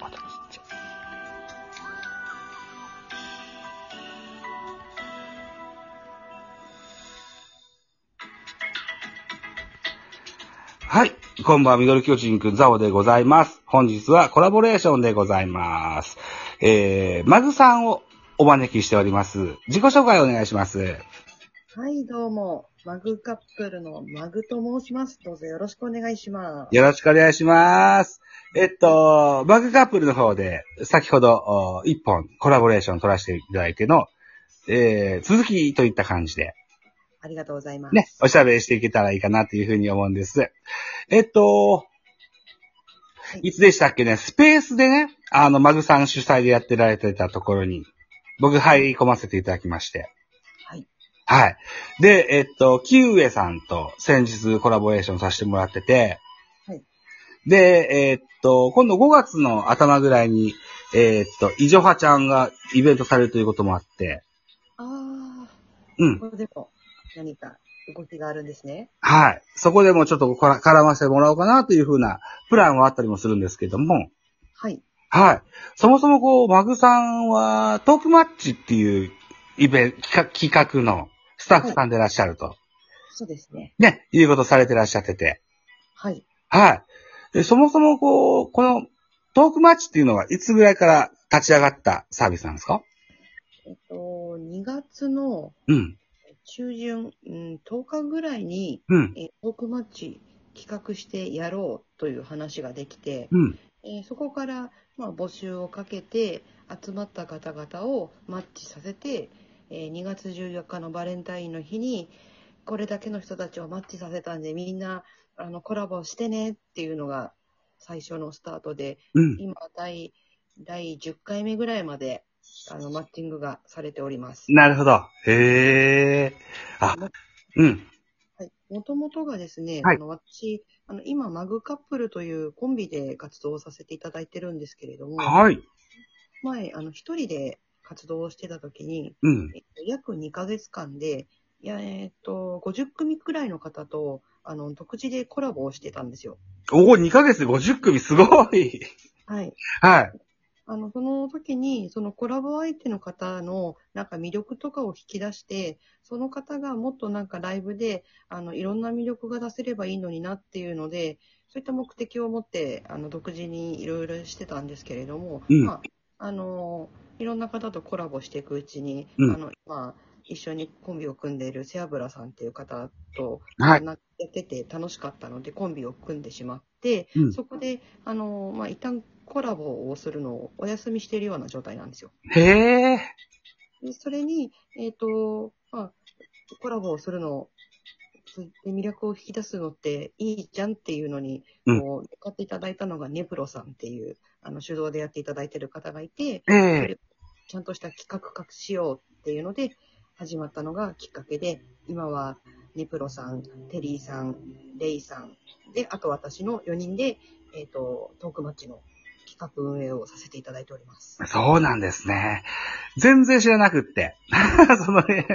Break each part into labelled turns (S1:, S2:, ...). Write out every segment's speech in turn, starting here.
S1: 音ちっちゃい。はい。こんばんは、ミドル巨人くん、ザオでございます。本日はコラボレーションでございます。えー、マグさんをお招きしております。自己紹介お願いします。
S2: はい、どうも。マグカップルのマグと申します。どうぞよろしくお願いします。
S1: よろしくお願いします。えっと、マグカップルの方で、先ほど、お一本コラボレーション取らせていただいての、えー、続きといった感じで、
S2: ありがとうございます。
S1: ね、おしゃべりしていけたらいいかなというふうに思うんです。えっと、いつでしたっけね、スペースでね、あの、マグさん主催でやってられてたところに、僕入り込ませていただきまして。
S2: はい。
S1: はい。で、えっと、キウエさんと先日コラボレーションさせてもらってて、
S2: はい。
S1: で、えっと、今度5月の頭ぐらいに、えっと、イジョハちゃんがイベントされるということもあって、
S2: あー、
S1: うん。
S2: これでも何か動きがあるんですね。
S1: はい。そこでもちょっとこら絡ませてもらおうかなというふうなプランはあったりもするんですけども、
S2: はい。
S1: はい。そもそもこう、マグさんはトークマッチっていうイベント、企画企画のスタッフさんでいらっしゃると、
S2: そうですね。
S1: ね、いうことされてらっしゃってて、
S2: はい。
S1: はい。でそもそもこう、このトークマッチっていうのはいつぐらいから立ち上がったサービスなんですか？
S2: えっと、2月の
S1: うん。
S2: 中旬、うん、10日ぐらいに、
S1: うん。
S2: えトークマッチ企画してやろうという話ができて、
S1: うん。
S2: えーそこから、まあ、募集をかけて集まった方々をマッチさせて、えー2月14日のバレンタインの日にこれだけの人たちをマッチさせたんでみんなあのコラボしてねっていうのが最初のスタートで
S1: うん。
S2: 今第第10回目ぐらいまであのマッチングがされております。
S1: なるほど。へえ。あ、うん。
S2: はい、もともとがですね、
S1: はい
S2: あの私あの今マグカップルというコンビで活動をさせていただいてるんですけれども、
S1: はい。
S2: 前、あの、一人で活動をしてた時に、
S1: うん。
S2: えっと約2ヶ月間で、いや、えっと、50組くらいの方と、あの、独自でコラボをしてたんですよ。
S1: おお、2ヶ月で50組、すごい。
S2: はい。
S1: はい。
S2: あの、その時に、そのコラボ相手の方の、なんか魅力とかを引き出して、その方がもっとなんかライブで、あの、いろんな魅力が出せればいいのになっていうので、そういった目的を持って、あの、独自にいろいろしてたんですけれども、
S1: うん
S2: まあ、あの、いろんな方とコラボしていくうちに、
S1: うん
S2: あの、今、一緒にコンビを組んでいる背脂さんっていう方と、
S1: はい
S2: なやってて楽しかったので、コンビを組んでしまって、
S1: うん
S2: そこで、あの、まあ、一旦コラボをするのをお休みしているような状態なんですよ。
S1: へえ。
S2: でそれに、えっ、と、まあ、コラボをするので魅力を引き出すのっていいじゃんっていうのに、
S1: うん
S2: こう、使っていただいたのがネプロさんっていう、あの、手動でやっていただいてる方がいて、
S1: ええ。
S2: ちゃんとした企画化しようっていうので、始まったのがきっかけで、今はネプロさん、テリーさん、レイさん、で、あと私の4人で、えっ、と、トークマッチの企画運営をさせていただいております。
S1: そうなんですね。全然知らなくって。そのね、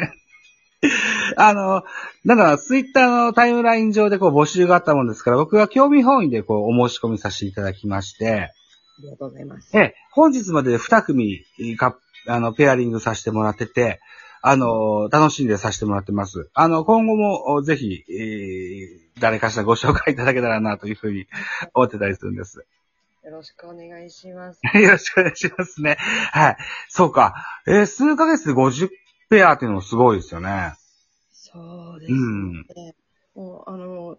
S1: あの、なんだろう、ツイッターのタイムライン上でこう募集があったもんですから、僕は興味本位でこうお申し込みさせていただきまして、
S2: ありがとうございます。
S1: ええ、本日までで2組か、あの、ペアリングさせてもらってて、あの、楽しんでさせてもらってます。あの、今後もおぜひ、えー誰かしらご紹介いただけたらなというふうに 思ってたりするんです。
S2: よろしくお願いします。
S1: よろしくお願いしますね。はい。そうか。えー数ヶ月で50ペアっていうのもすごいですよね。
S2: そうです
S1: うん。
S2: ね。もう、あの、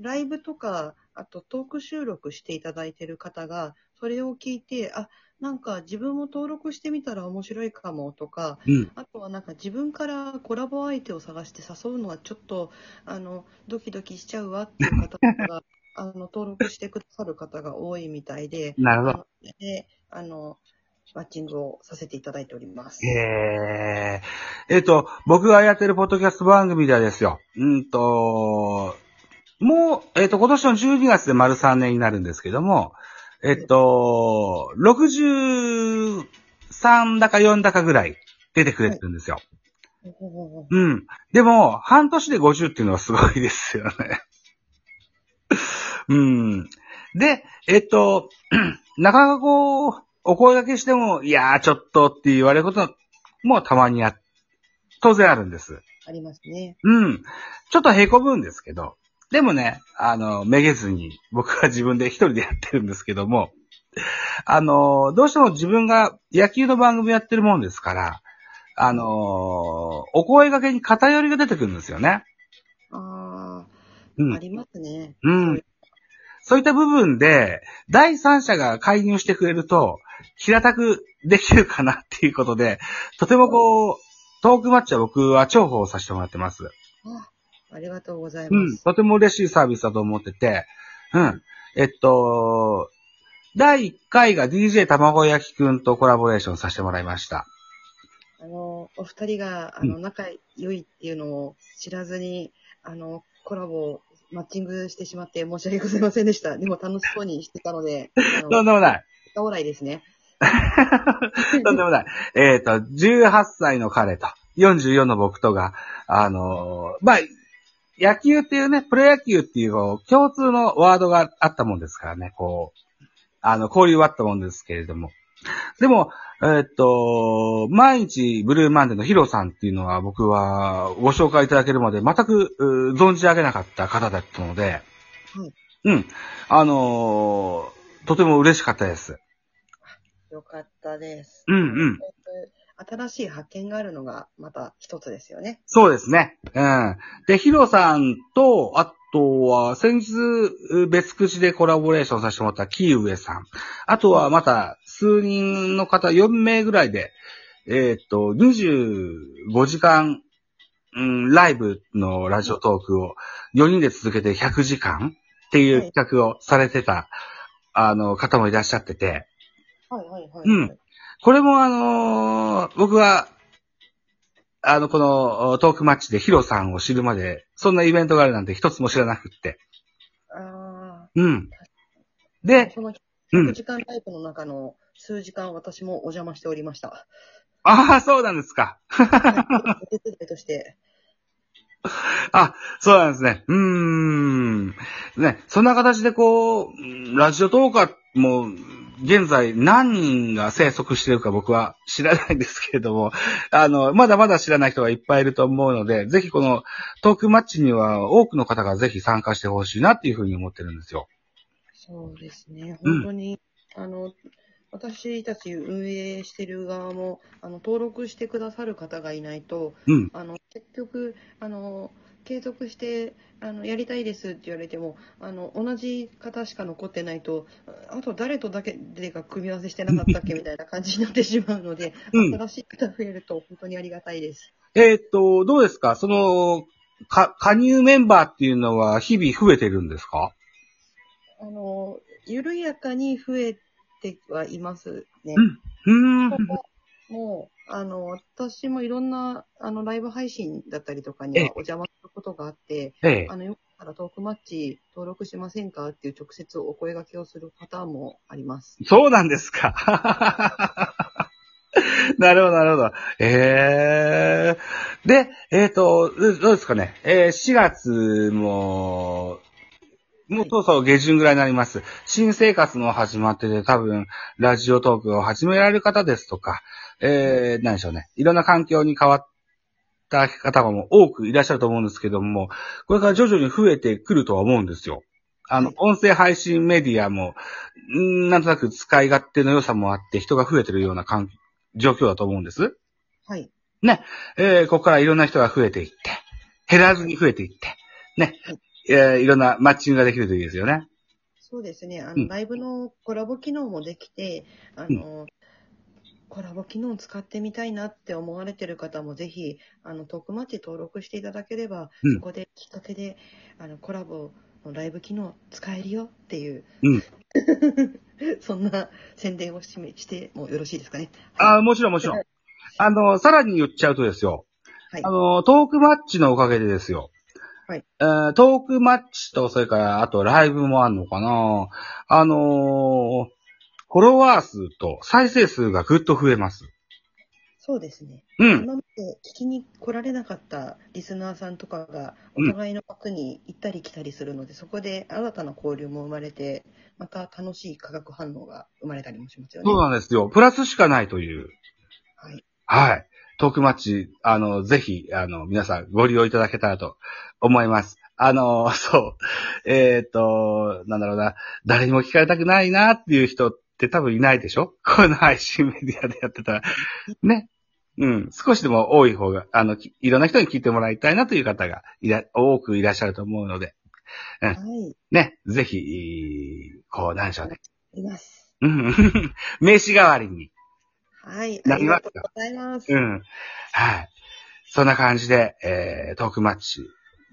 S2: ライブとか、あとトーク収録していただいてる方が、それを聞いて、あ、なんか自分も登録してみたら面白いかもとか、
S1: うん。
S2: あとはなんか自分からコラボ相手を探して誘うのはちょっと、あの、ドキドキしちゃうわっていう方とかが、あの、登録してくださる方が多いみたいで、
S1: なるほど。
S2: で、あの、マッチングをさせていただいております。
S1: えー、えっ、と、僕がやってるポッドキャスト番組ではですよ。うんと、もう、えっ、と、今年の12月で丸3年になるんですけども、えっ、と、63だか4だかぐらい出てくれてるんですよ。うん。でも、半年で50っていうのはすごいですよね。うん。で、えっと、なかなかこう、お声掛けしても、いやー、ちょっとって言われることもたまにあ、当然あるんです。
S2: ありますね。
S1: うん。ちょっと凹むんですけど、でもね、あの、めげずに、僕は自分で一人でやってるんですけども、あの、どうしても自分が野球の番組やってるもんですから、あの、お声掛けに偏りが出てくるんですよね。
S2: ああ、あ
S1: うん。
S2: りますね。
S1: うん。そういった部分で、第三者が介入してくれると、平たくできるかなっていうことで、とてもこう、トークマッチは僕は重宝させてもらってます。
S2: あありがとうござい
S1: うん。
S2: ます。
S1: とても嬉しいサービスだと思ってて、うん。えっと、第1回が DJ 卵焼きくんとコラボレーションさせてもらいました。
S2: あの、お二人が、あの、仲良いっていうのを知らずに、あの、コラボ、マッチングしてしまって申し訳ございませんでした。でも楽しそうにしてたので、
S1: とんでもない。
S2: 高笑いですね。
S1: とんでもない。えっと、18歳の彼と、44の僕とが、あのーまあ、野球っていうね、プロ野球っていうこう共通のワードがあったもんですからね、こう、あの、交流はあったもんですけれども。でも、えっと、毎日ブルーマンデーのヒロさんっていうのは僕はご紹介いただけるまで全くう存じ上げなかった方だったので、
S2: はい
S1: うん。あのーとても嬉しかったです。
S2: よかったです。
S1: うんうん。
S2: 新しい発見があるのがまた一つですよね。
S1: そうですね。うん。で、ヒロさんと、あとは、先日、別口でコラボレーションさせてもらったキーウエさん。あとは、また、数人の方、4名ぐらいで、えーっと、25時間、うん、ライブのラジオトークを4人で続けて100時間っていう企画をされてた、あの、方もいらっしゃってて、
S2: はいはいはい、
S1: うんこれもあのー僕は、あの、このトークマッチでヒロさんを知るまで、そんなイベントがあるなんて一つも知らなくって。
S2: あ
S1: うん。
S2: あ、
S1: で、
S2: その
S1: うん
S2: 100時間タイプの中の数時間私もお邪魔しておりました。
S1: ああ、そうなんですか。
S2: はいお手伝いとして。
S1: あ、そうなんですね。うーん。ね、そんな形でこう、うんラジオトーカーも、現在何人が生息してるか僕は知らないんですけれども、あの、まだまだ知らない人がいっぱいいると思うので、ぜひこのトークマッチには多くの方がぜひ参加してほしいなっていうふうに思ってるんですよ。
S2: そうですね。
S1: うん
S2: 本当に、あの、私たち運営してる側も、あの、登録してくださる方がいないと、
S1: うん。
S2: あの、結局、あの、継続して、あの、やりたいですって言われても、あの、同じ方しか残ってないと、ああと誰とだけでが組み合わせしてなかったっけ みたいな感じになってしまうので、
S1: うん
S2: 新しい方増えると本当にありがたいです。
S1: えーっと、どうですか？その、か、加入メンバーっていうのは日々増えてるんですか？
S2: あの、緩やかに増えてはいますね。
S1: うん。うーん。
S2: もう、あの、私もいろんな、あの、ライブ配信だったりとかには
S1: ええ
S2: お邪魔ことがあって、
S1: ええ
S2: あの、よかったらトークマッチ登録しませんかっていう直接お声掛けをするパターンもあります。
S1: そうなんですか。なるほど、なるほど。ええで、えっ、と、どうですかね。えー4月も、もうそろそろ下旬ぐらいになります。新生活の始まってて多分、ラジオトークを始められる方ですとか、えー、何でしょうね。いろんな環境に変わった方も多くいらっしゃると思うんですけども、これから徐々に増えてくるとは思うんですよ。あの
S2: はい、
S1: 音声配信メディアも、なんとなく使い勝手の良さもあって人が増えてるような環状況だと思うんです。
S2: はい。
S1: えー、ここからいろんな人が増えていって、減らずに増えていって、ね
S2: はい、
S1: えーいろんなマッチングができるといいですよね。
S2: そうですね。あの、
S1: うん
S2: ライブのコラボ機能もできて、あの、コラボ機能を使ってみたいなって思われてる方もぜひ、あの、トークマッチ登録していただければ、
S1: うん
S2: そこできっかけで、あの、コラボのライブ機能使えるよっていう、
S1: うん
S2: そんな宣伝をしめしてもよろしいですかね。
S1: ああ、もちろんもちろん。あの、さらに言っちゃうとですよ。
S2: はい
S1: あ。の、トークマッチのおかげでですよ。
S2: はい
S1: えートークマッチと、それから、あとライブもあんのかなあのーフォロワー数と再生数がぐっと増えます。
S2: そうですね。
S1: うん。
S2: 今まで聞きに来られなかったリスナーさんとかがお
S1: うん
S2: 互いの枠に行ったり来たりするので、そこで新たな交流も生まれて、また楽しい化学反応が生まれたりもしますよね。
S1: そうなんですよ。プラスしかないという。
S2: はい。
S1: はい。トークマッチ、あの、ぜひ、あの、皆さんご利用いただけたらと思います。あの、そう。えっ、と、なんだろうな。誰にも聞かれたくないなっていう人って多分いないでしょ？この配信メディアでやってたら。ね。うん。少しでも多い方が、あの、きいろんな人に聞いてもらいたいなという方がいら、多くいらっしゃると思うので、
S2: はい。
S1: ね。ぜひ、こう、なんでしょうね。
S2: います。
S1: うん。名刺代わりに。
S2: はい。ありがとうございます。
S1: うん。はい。そんな感じで、えー、トークマッチ、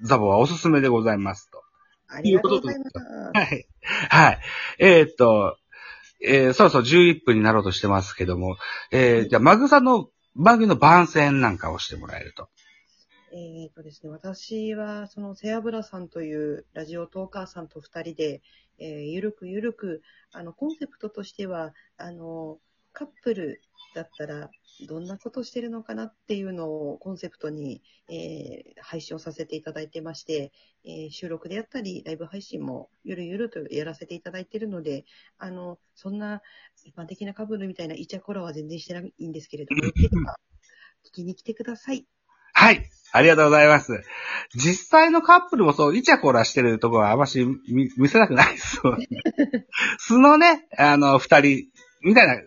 S1: ザボはおすすめでございますと。
S2: ありがとうございます。
S1: はい。はい。えーっと、えー、そろそろ11分になろうとしてますけども、えー、じゃあ、マグさんの番組の番宣なんかをしてもらえると。
S2: えっ、とですね、私は、その、セアブラさんというラジオトーカーさんと二人で、えーゆるくゆるく、あの、コンセプトとしては、あの、カップルだったら、どんなことしてるのかなっていうのをコンセプトに、えー配信をさせていただいてまして、えー収録であったり、ライブ配信もゆるゆるとやらせていただいているので、あの、そんな一般的なカップルみたいなイチャコラは全然してないんですけれども、聞きに来てください。
S1: はい。ありがとうございます。実際のカップルもそう、イチャコラしてるところはあまし見見せたくないですよね。素のね、あの、二人、みたいな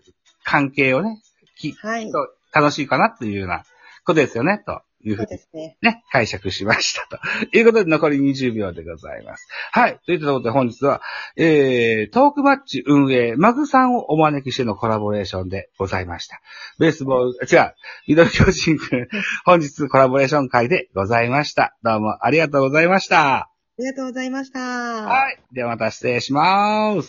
S1: 関係をね、き
S2: はい。
S1: 楽しいかなっていうようなことですよね、というふ
S2: そうう
S1: に
S2: ですね。
S1: ね、解釈しましたと。いうことで残り20秒でございます。はい。といったところで本日は、えー、トークマッチ運営、マグさんをお招きしてのコラボレーションでございました。ベースボール、違う、ミドル巨人くん、本日コラボレーション会でございました。どうもありがとうございました。
S2: ありがとうございました。
S1: はい。ではまた失礼します。